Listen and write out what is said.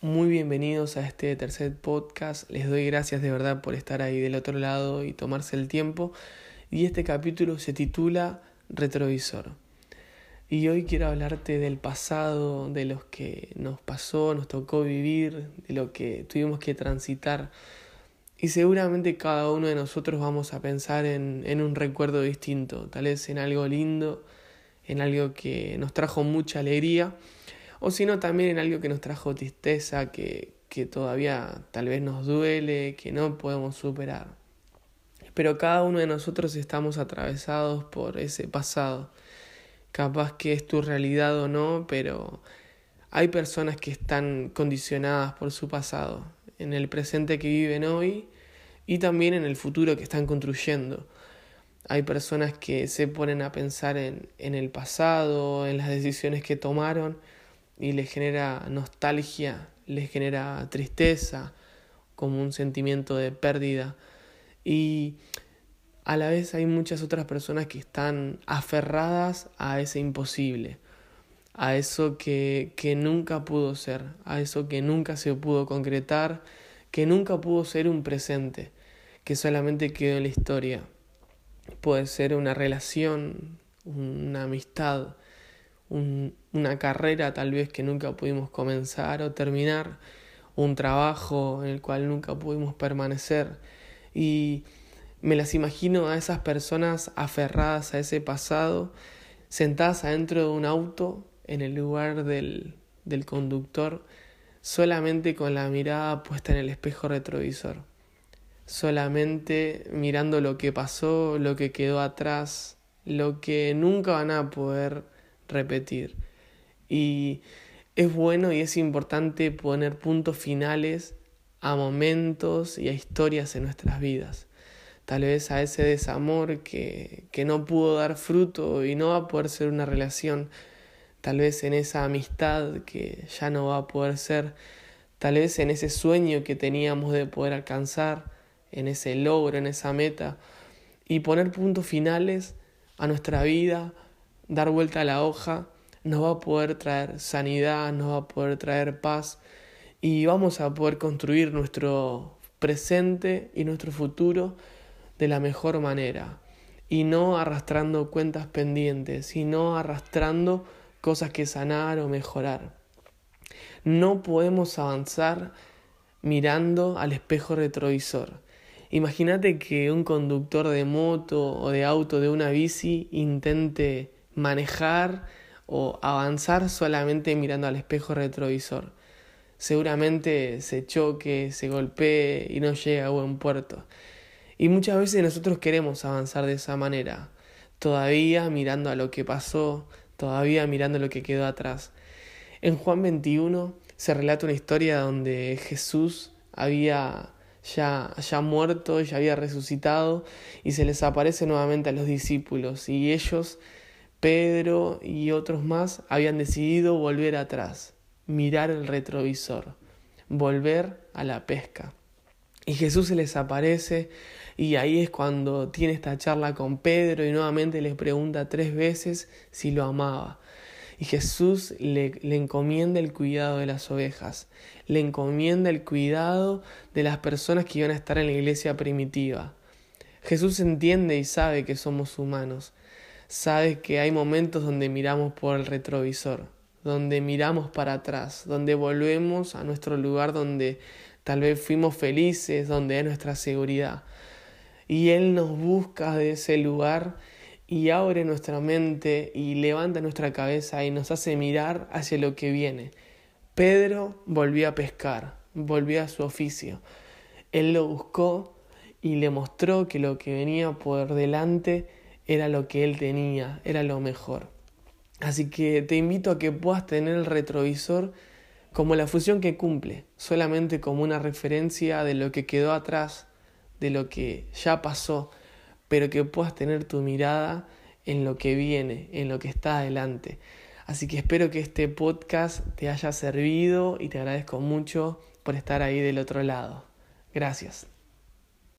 Muy bienvenidos a este tercer podcast. Les doy gracias de verdad por estar ahí del otro lado y tomarse el tiempo. Y este capítulo se titula Retrovisor. Y hoy quiero hablarte del pasado, de lo que nos pasó, nos tocó vivir, de lo que tuvimos que transitar. Y seguramente cada uno de nosotros vamos a pensar en, en un recuerdo distinto, tal vez en algo lindo, en algo que nos trajo mucha alegría o sino también en algo que nos trajo tristeza, que, que todavía tal vez nos duele, que no podemos superar. Pero cada uno de nosotros estamos atravesados por ese pasado. Capaz que es tu realidad o no, pero hay personas que están condicionadas por su pasado, en el presente que viven hoy y también en el futuro que están construyendo. Hay personas que se ponen a pensar en, en el pasado, en las decisiones que tomaron, y les genera nostalgia, les genera tristeza, como un sentimiento de pérdida. Y a la vez hay muchas otras personas que están aferradas a ese imposible, a eso que, que nunca pudo ser, a eso que nunca se pudo concretar, que nunca pudo ser un presente, que solamente quedó en la historia. Puede ser una relación, una amistad, una carrera tal vez que nunca pudimos comenzar o terminar, un trabajo en el cual nunca pudimos permanecer. Y me las imagino a esas personas aferradas a ese pasado, sentadas adentro de un auto en el lugar del, del conductor, solamente con la mirada puesta en el espejo retrovisor, solamente mirando lo que pasó, lo que quedó atrás, lo que nunca van a poder repetir. Y es bueno y es importante poner puntos finales a momentos y a historias en nuestras vidas. Tal vez a ese desamor que, que no pudo dar fruto y no va a poder ser una relación. Tal vez en esa amistad que ya no va a poder ser. Tal vez en ese sueño que teníamos de poder alcanzar, en ese logro, en esa meta. Y poner puntos finales a nuestra vida, dar vuelta a la hoja nos va a poder traer sanidad, nos va a poder traer paz y vamos a poder construir nuestro presente y nuestro futuro de la mejor manera y no arrastrando cuentas pendientes, sino arrastrando cosas que sanar o mejorar. No podemos avanzar mirando al espejo retrovisor. Imagínate que un conductor de moto o de auto de una bici intente manejar o avanzar solamente mirando al espejo retrovisor. Seguramente se choque, se golpee y no llegue a buen puerto. Y muchas veces nosotros queremos avanzar de esa manera, todavía mirando a lo que pasó, todavía mirando lo que quedó atrás. En Juan 21 se relata una historia donde Jesús había ya, ya muerto, ya había resucitado y se les aparece nuevamente a los discípulos y ellos Pedro y otros más habían decidido volver atrás, mirar el retrovisor, volver a la pesca. Y Jesús se les aparece y ahí es cuando tiene esta charla con Pedro y nuevamente les pregunta tres veces si lo amaba. Y Jesús le, le, encomienda el cuidado de las ovejas, le encomienda el cuidado de las personas que iban a estar en la iglesia primitiva. Jesús entiende y sabe que somos humanos, sabes que hay momentos donde miramos por el retrovisor, donde miramos para atrás, donde volvemos a nuestro lugar donde tal vez fuimos felices, donde es nuestra seguridad. Y Él nos busca de ese lugar y abre nuestra mente y levanta nuestra cabeza y nos hace mirar hacia lo que viene. Pedro volvió a pescar, volvió a su oficio. Él lo buscó y le mostró que lo que venía por delante era lo que él tenía, era lo mejor. Así que te invito a que puedas tener el retrovisor como la función que cumple, solamente como una referencia de lo que quedó atrás, de lo que ya pasó, pero que puedas tener tu mirada en lo que viene, en lo que está adelante. Así que espero que este podcast te haya servido y te agradezco mucho por estar ahí del otro lado. Gracias.